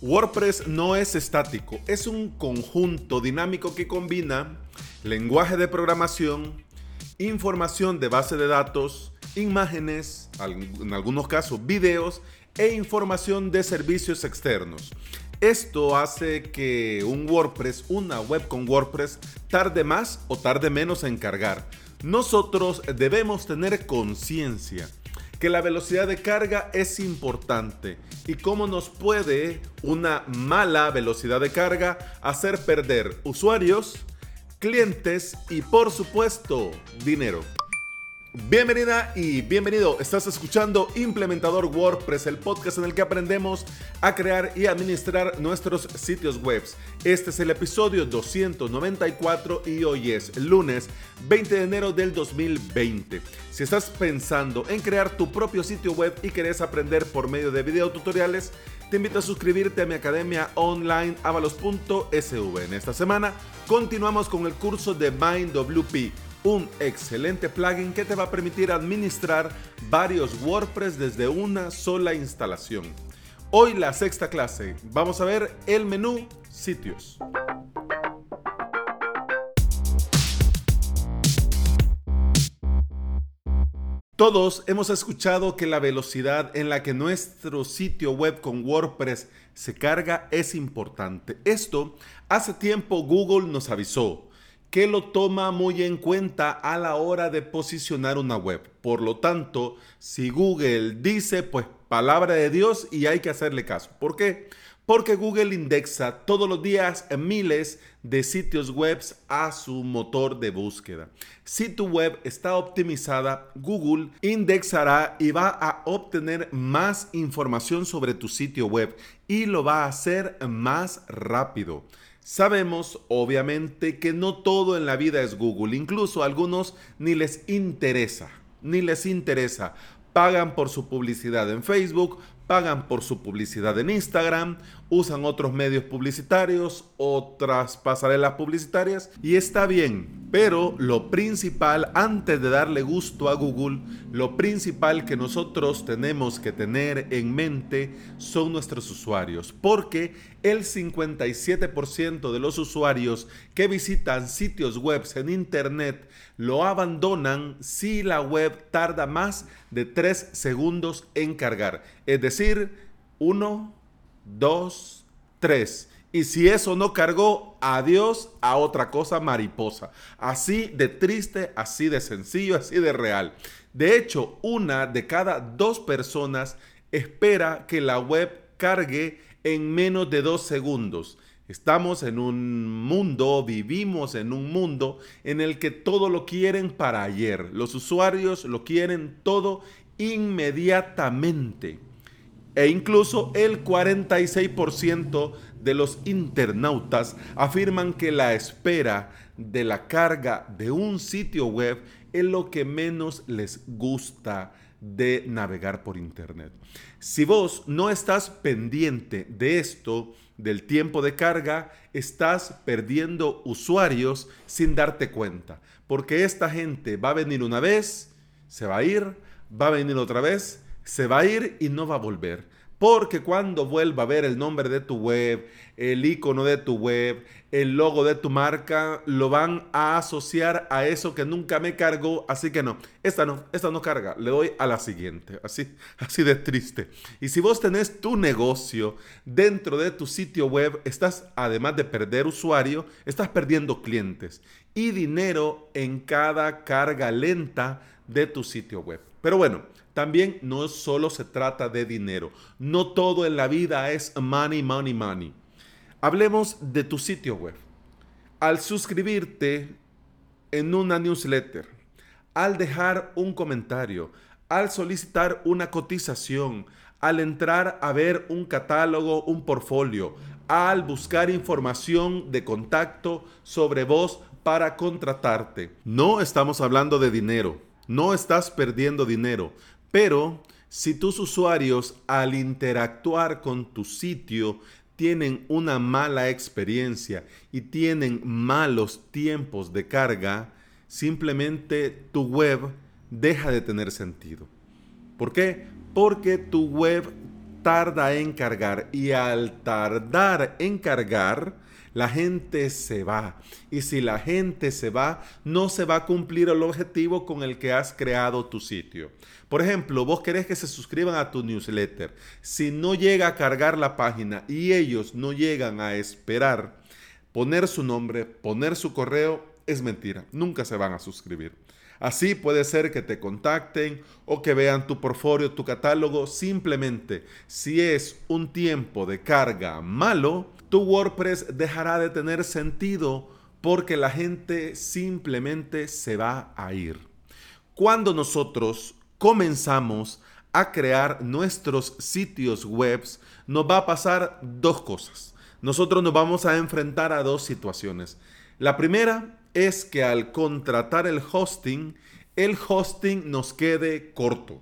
WordPress no es estático, es un conjunto dinámico que combina lenguaje de programación, información de base de datos, imágenes, en algunos casos videos e información de servicios externos. Esto hace que un WordPress, una web con WordPress, tarde más o tarde menos en cargar. Nosotros debemos tener conciencia que la velocidad de carga es importante y cómo nos puede una mala velocidad de carga hacer perder usuarios, clientes y por supuesto dinero. Bienvenida y bienvenido. Estás escuchando Implementador WordPress, el podcast en el que aprendemos a crear y administrar nuestros sitios web. Este es el episodio 294 y hoy es lunes 20 de enero del 2020. Si estás pensando en crear tu propio sitio web y querés aprender por medio de video tutoriales, te invito a suscribirte a mi academia online avalos.sv. En esta semana continuamos con el curso de MindWP un excelente plugin que te va a permitir administrar varios WordPress desde una sola instalación. Hoy la sexta clase, vamos a ver el menú sitios. Todos hemos escuchado que la velocidad en la que nuestro sitio web con WordPress se carga es importante. Esto hace tiempo Google nos avisó que lo toma muy en cuenta a la hora de posicionar una web. Por lo tanto, si Google dice, pues palabra de Dios y hay que hacerle caso. ¿Por qué? Porque Google indexa todos los días miles de sitios web a su motor de búsqueda. Si tu web está optimizada, Google indexará y va a obtener más información sobre tu sitio web y lo va a hacer más rápido. Sabemos, obviamente, que no todo en la vida es Google. Incluso a algunos ni les interesa, ni les interesa. Pagan por su publicidad en Facebook, pagan por su publicidad en Instagram, usan otros medios publicitarios, otras pasarelas publicitarias y está bien. Pero lo principal, antes de darle gusto a Google, lo principal que nosotros tenemos que tener en mente son nuestros usuarios, porque el 57% de los usuarios que visitan sitios web en Internet lo abandonan si la web tarda más de 3 segundos en cargar. Es decir, 1, 2, 3. Y si eso no cargó, adiós a otra cosa mariposa. Así de triste, así de sencillo, así de real. De hecho, una de cada dos personas espera que la web cargue en menos de dos segundos. Estamos en un mundo, vivimos en un mundo en el que todo lo quieren para ayer. Los usuarios lo quieren todo inmediatamente. E incluso el 46% de los internautas afirman que la espera de la carga de un sitio web es lo que menos les gusta de navegar por Internet. Si vos no estás pendiente de esto, del tiempo de carga, estás perdiendo usuarios sin darte cuenta. Porque esta gente va a venir una vez, se va a ir, va a venir otra vez, se va a ir y no va a volver. Porque cuando vuelva a ver el nombre de tu web, el icono de tu web, el logo de tu marca, lo van a asociar a eso que nunca me cargó. Así que no, esta no, esta no carga. Le doy a la siguiente. Así, así de triste. Y si vos tenés tu negocio dentro de tu sitio web, estás, además de perder usuario, estás perdiendo clientes y dinero en cada carga lenta de tu sitio web. Pero bueno, también no solo se trata de dinero. No todo en la vida es money, money, money. Hablemos de tu sitio web. Al suscribirte en una newsletter, al dejar un comentario, al solicitar una cotización, al entrar a ver un catálogo, un portfolio, al buscar información de contacto sobre vos para contratarte. No estamos hablando de dinero, no estás perdiendo dinero, pero si tus usuarios al interactuar con tu sitio tienen una mala experiencia y tienen malos tiempos de carga, simplemente tu web deja de tener sentido. ¿Por qué? Porque tu web tarda en cargar y al tardar en cargar, la gente se va. Y si la gente se va, no se va a cumplir el objetivo con el que has creado tu sitio. Por ejemplo, vos querés que se suscriban a tu newsletter. Si no llega a cargar la página y ellos no llegan a esperar poner su nombre, poner su correo, es mentira. Nunca se van a suscribir. Así puede ser que te contacten o que vean tu portfolio, tu catálogo. Simplemente, si es un tiempo de carga malo, tu WordPress dejará de tener sentido porque la gente simplemente se va a ir. Cuando nosotros comenzamos a crear nuestros sitios web, nos va a pasar dos cosas. Nosotros nos vamos a enfrentar a dos situaciones. La primera es que al contratar el hosting, el hosting nos quede corto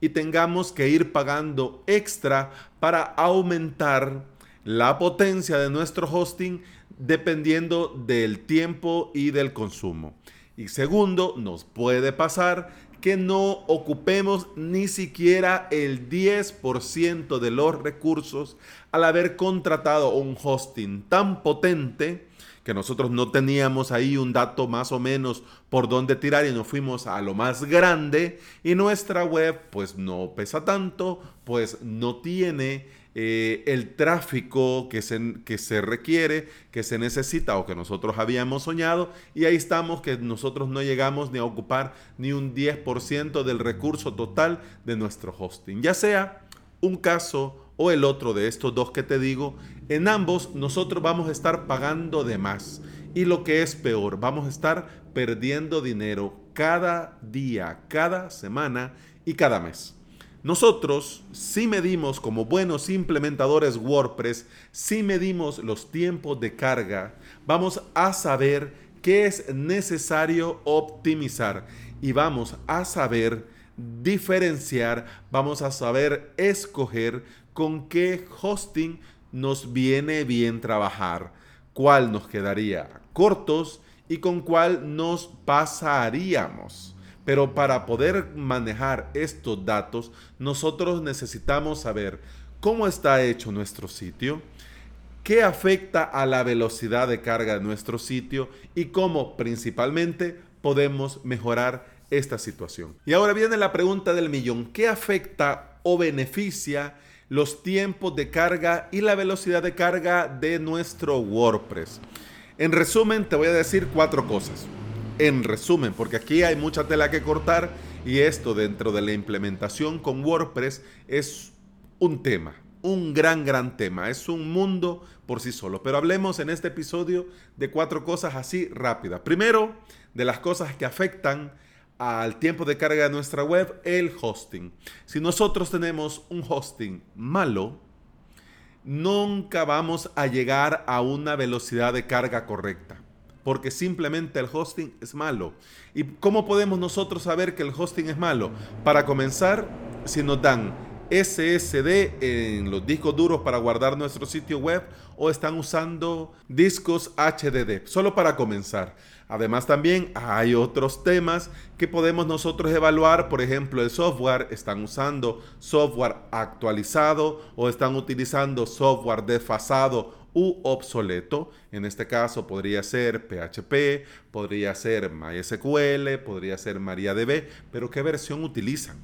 y tengamos que ir pagando extra para aumentar la potencia de nuestro hosting dependiendo del tiempo y del consumo. Y segundo, nos puede pasar que no ocupemos ni siquiera el 10% de los recursos al haber contratado un hosting tan potente que nosotros no teníamos ahí un dato más o menos por dónde tirar y nos fuimos a lo más grande y nuestra web pues no pesa tanto, pues no tiene eh, el tráfico que se, que se requiere, que se necesita o que nosotros habíamos soñado y ahí estamos que nosotros no llegamos ni a ocupar ni un 10% del recurso total de nuestro hosting, ya sea un caso o el otro de estos dos que te digo, en ambos nosotros vamos a estar pagando de más. Y lo que es peor, vamos a estar perdiendo dinero cada día, cada semana y cada mes. Nosotros, si medimos como buenos implementadores WordPress, si medimos los tiempos de carga, vamos a saber qué es necesario optimizar y vamos a saber diferenciar, vamos a saber escoger con qué hosting nos viene bien trabajar, cuál nos quedaría cortos y con cuál nos pasaríamos. Pero para poder manejar estos datos, nosotros necesitamos saber cómo está hecho nuestro sitio, qué afecta a la velocidad de carga de nuestro sitio y cómo principalmente podemos mejorar esta situación. Y ahora viene la pregunta del millón. ¿Qué afecta o beneficia los tiempos de carga y la velocidad de carga de nuestro WordPress. En resumen, te voy a decir cuatro cosas. En resumen, porque aquí hay mucha tela que cortar y esto dentro de la implementación con WordPress es un tema, un gran, gran tema. Es un mundo por sí solo. Pero hablemos en este episodio de cuatro cosas así rápidas. Primero, de las cosas que afectan al tiempo de carga de nuestra web el hosting. Si nosotros tenemos un hosting malo, nunca vamos a llegar a una velocidad de carga correcta, porque simplemente el hosting es malo. ¿Y cómo podemos nosotros saber que el hosting es malo? Para comenzar, si nos dan SSD en los discos duros para guardar nuestro sitio web o están usando discos HDD, solo para comenzar. Además también hay otros temas que podemos nosotros evaluar, por ejemplo el software, están usando software actualizado o están utilizando software desfasado u obsoleto. En este caso podría ser PHP, podría ser MySQL, podría ser MariaDB, pero ¿qué versión utilizan?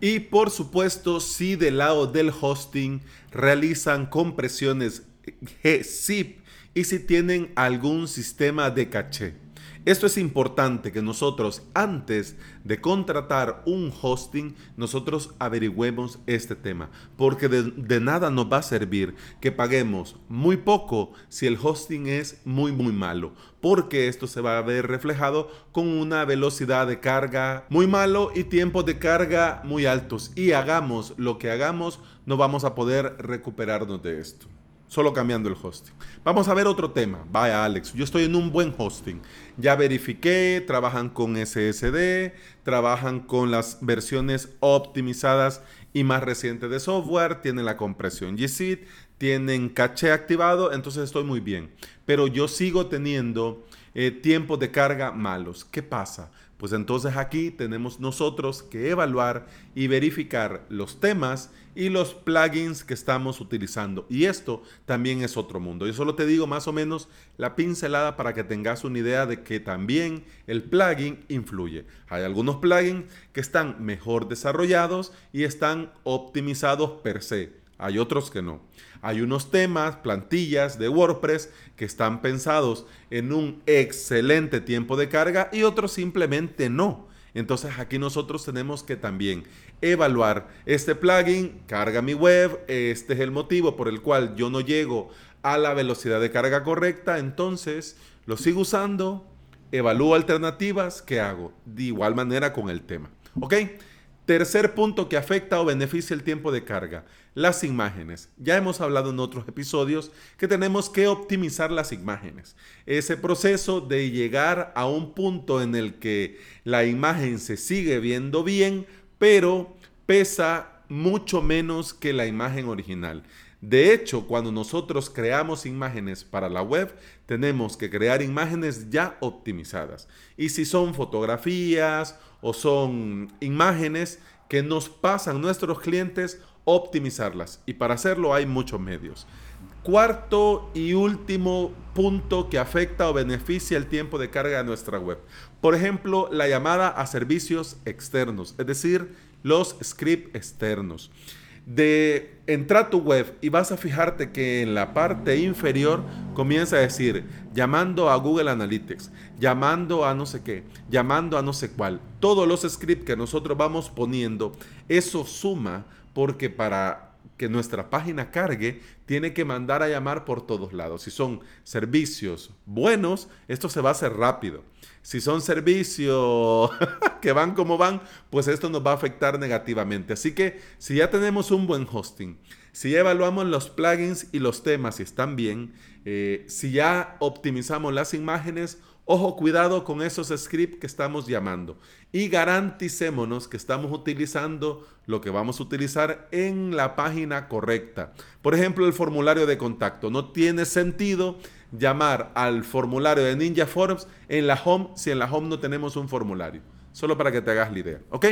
Y por supuesto, si del lado del hosting realizan compresiones gzip y si tienen algún sistema de caché. Esto es importante que nosotros antes de contratar un hosting, nosotros averigüemos este tema, porque de, nada nos va a servir que paguemos muy poco si el hosting es muy muy malo, porque esto se va a ver reflejado con una velocidad de carga muy malo y tiempos de carga muy altos. Y hagamos lo que hagamos, no vamos a poder recuperarnos de esto solo cambiando el hosting. Vamos a ver otro tema. Vaya Alex, yo estoy en un buen hosting. Ya verifiqué, trabajan con SSD, trabajan con las versiones optimizadas y más recientes de software, tienen la compresión G tienen caché activado, entonces estoy muy bien. Pero yo sigo teniendo eh, tiempos de carga malos. ¿Qué pasa? Pues entonces aquí tenemos nosotros que evaluar y verificar los temas y los plugins que estamos utilizando. Y esto también es otro mundo. Yo solo te digo más o menos la pincelada para que tengas una idea de que también el plugin influye. Hay algunos plugins que están mejor desarrollados y están optimizados per se. Hay otros que no. Hay unos temas, plantillas de WordPress que están pensados en un excelente tiempo de carga y otros simplemente no. Entonces aquí nosotros tenemos que también evaluar este plugin, carga mi web, este es el motivo por el cual yo no llego a la velocidad de carga correcta, entonces lo sigo usando, evalúo alternativas, ¿qué hago? De igual manera con el tema. ¿Ok? Tercer punto que afecta o beneficia el tiempo de carga, las imágenes. Ya hemos hablado en otros episodios que tenemos que optimizar las imágenes. Ese proceso de llegar a un punto en el que la imagen se sigue viendo bien, pero pesa mucho menos que la imagen original. De hecho, cuando nosotros creamos imágenes para la web, tenemos que crear imágenes ya optimizadas. Y si son fotografías o son imágenes que nos pasan nuestros clientes, optimizarlas. Y para hacerlo hay muchos medios. Cuarto y último punto que afecta o beneficia el tiempo de carga de nuestra web. Por ejemplo, la llamada a servicios externos, es decir, los scripts externos de entrar a tu web y vas a fijarte que en la parte inferior comienza a decir llamando a Google Analytics, llamando a no sé qué, llamando a no sé cuál. Todos los scripts que nosotros vamos poniendo, eso suma porque para que nuestra página cargue, tiene que mandar a llamar por todos lados. Si son servicios buenos, esto se va a hacer rápido. Si son servicios que van como van, pues esto nos va a afectar negativamente. Así que si ya tenemos un buen hosting, si evaluamos los plugins y los temas y están bien, eh, si ya optimizamos las imágenes, Ojo, cuidado con esos scripts que estamos llamando y garanticémonos que estamos utilizando lo que vamos a utilizar en la página correcta. Por ejemplo, el formulario de contacto. No tiene sentido llamar al formulario de Ninja Forms en la home si en la home no tenemos un formulario. Solo para que te hagas la idea. ¿Ok?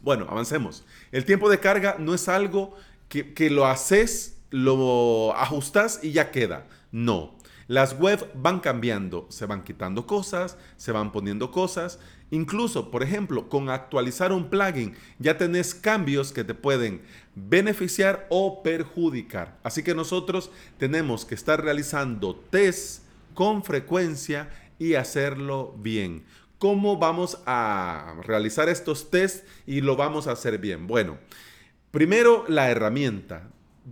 Bueno, avancemos. El tiempo de carga no es algo que, que lo haces, lo ajustas y ya queda. No. Las webs van cambiando, se van quitando cosas, se van poniendo cosas. Incluso, por ejemplo, con actualizar un plugin ya tenés cambios que te pueden beneficiar o perjudicar. Así que nosotros tenemos que estar realizando tests con frecuencia y hacerlo bien. ¿Cómo vamos a realizar estos tests y lo vamos a hacer bien? Bueno, primero la herramienta.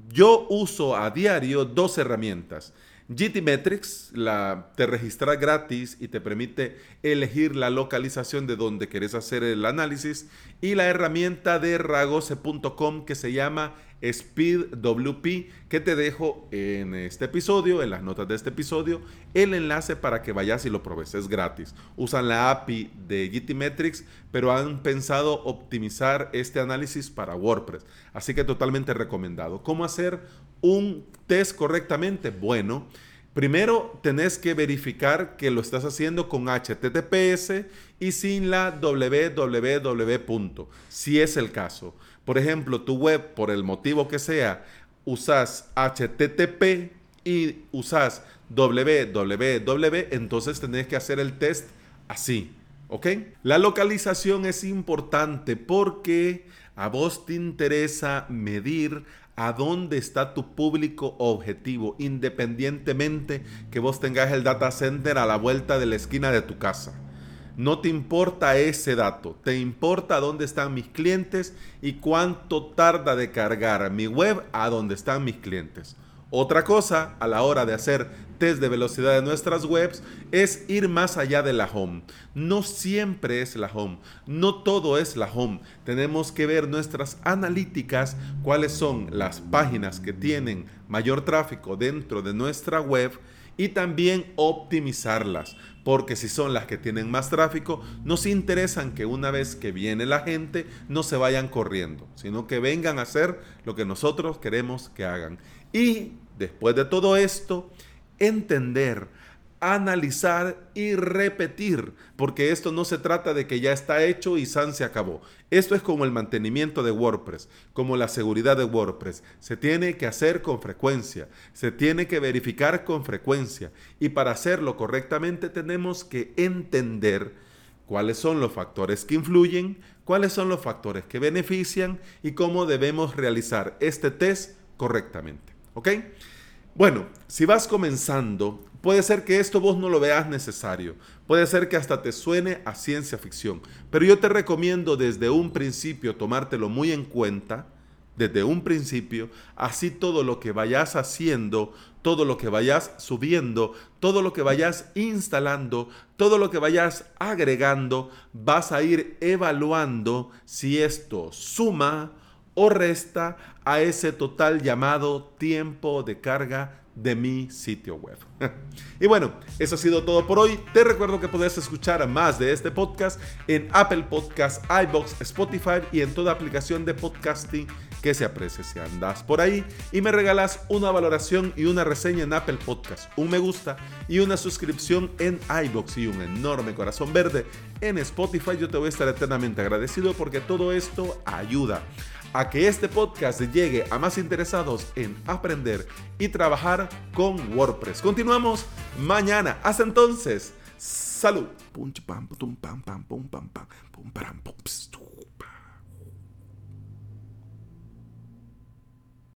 Yo uso a diario dos herramientas. GTmetrix la, te registra gratis y te permite elegir la localización de donde querés hacer el análisis y la herramienta de ragose.com que se llama SpeedWP que te dejo en este episodio, en las notas de este episodio, el enlace para que vayas y lo probes. Es gratis. Usan la API de GTmetrix, pero han pensado optimizar este análisis para WordPress. Así que totalmente recomendado. ¿Cómo hacer un test correctamente? Bueno, primero tenés que verificar que lo estás haciendo con HTTPS y sin la www. Si es el caso. Por ejemplo, tu web, por el motivo que sea, usas HTTP y usas www, entonces tenés que hacer el test así. ¿Ok? La localización es importante porque a vos te interesa medir a dónde está tu público objetivo, independientemente que vos tengas el data center a la vuelta de la esquina de tu casa. No te importa ese dato, te importa dónde están mis clientes y cuánto tarda de cargar mi web a dónde están mis clientes. Otra cosa a la hora de hacer test de velocidad de nuestras webs es ir más allá de la home. No siempre es la home, no todo es la home. Tenemos que ver nuestras analíticas, cuáles son las páginas que tienen mayor tráfico dentro de nuestra web y también optimizarlas, porque si son las que tienen más tráfico, nos interesan que una vez que viene la gente no se vayan corriendo, sino que vengan a hacer lo que nosotros queremos que hagan. Y después de todo esto, entender, analizar y repetir, porque esto no se trata de que ya está hecho y San se acabó. Esto es como el mantenimiento de WordPress, como la seguridad de WordPress. Se tiene que hacer con frecuencia, se tiene que verificar con frecuencia y para hacerlo correctamente tenemos que entender cuáles son los factores que influyen, cuáles son los factores que benefician y cómo debemos realizar este test correctamente. ¿Ok? Bueno, si vas comenzando, puede ser que esto vos no lo veas necesario, puede ser que hasta te suene a ciencia ficción, pero yo te recomiendo desde un principio tomártelo muy en cuenta, desde un principio, así todo lo que vayas haciendo, todo lo que vayas subiendo, todo lo que vayas instalando, todo lo que vayas agregando, vas a ir evaluando si esto suma o resta a ese total llamado tiempo de carga de mi sitio web. y bueno, eso ha sido todo por hoy. Te recuerdo que puedes escuchar más de este podcast en Apple Podcasts, iBox, Spotify y en toda aplicación de podcasting que se aprecie. Si andas por ahí y me regalas una valoración y una reseña en Apple Podcast, un me gusta y una suscripción en iBox y un enorme corazón verde en Spotify, yo te voy a estar eternamente agradecido porque todo esto ayuda a que este podcast llegue a más interesados en aprender y trabajar con WordPress. Continuamos mañana. Hasta entonces, salud.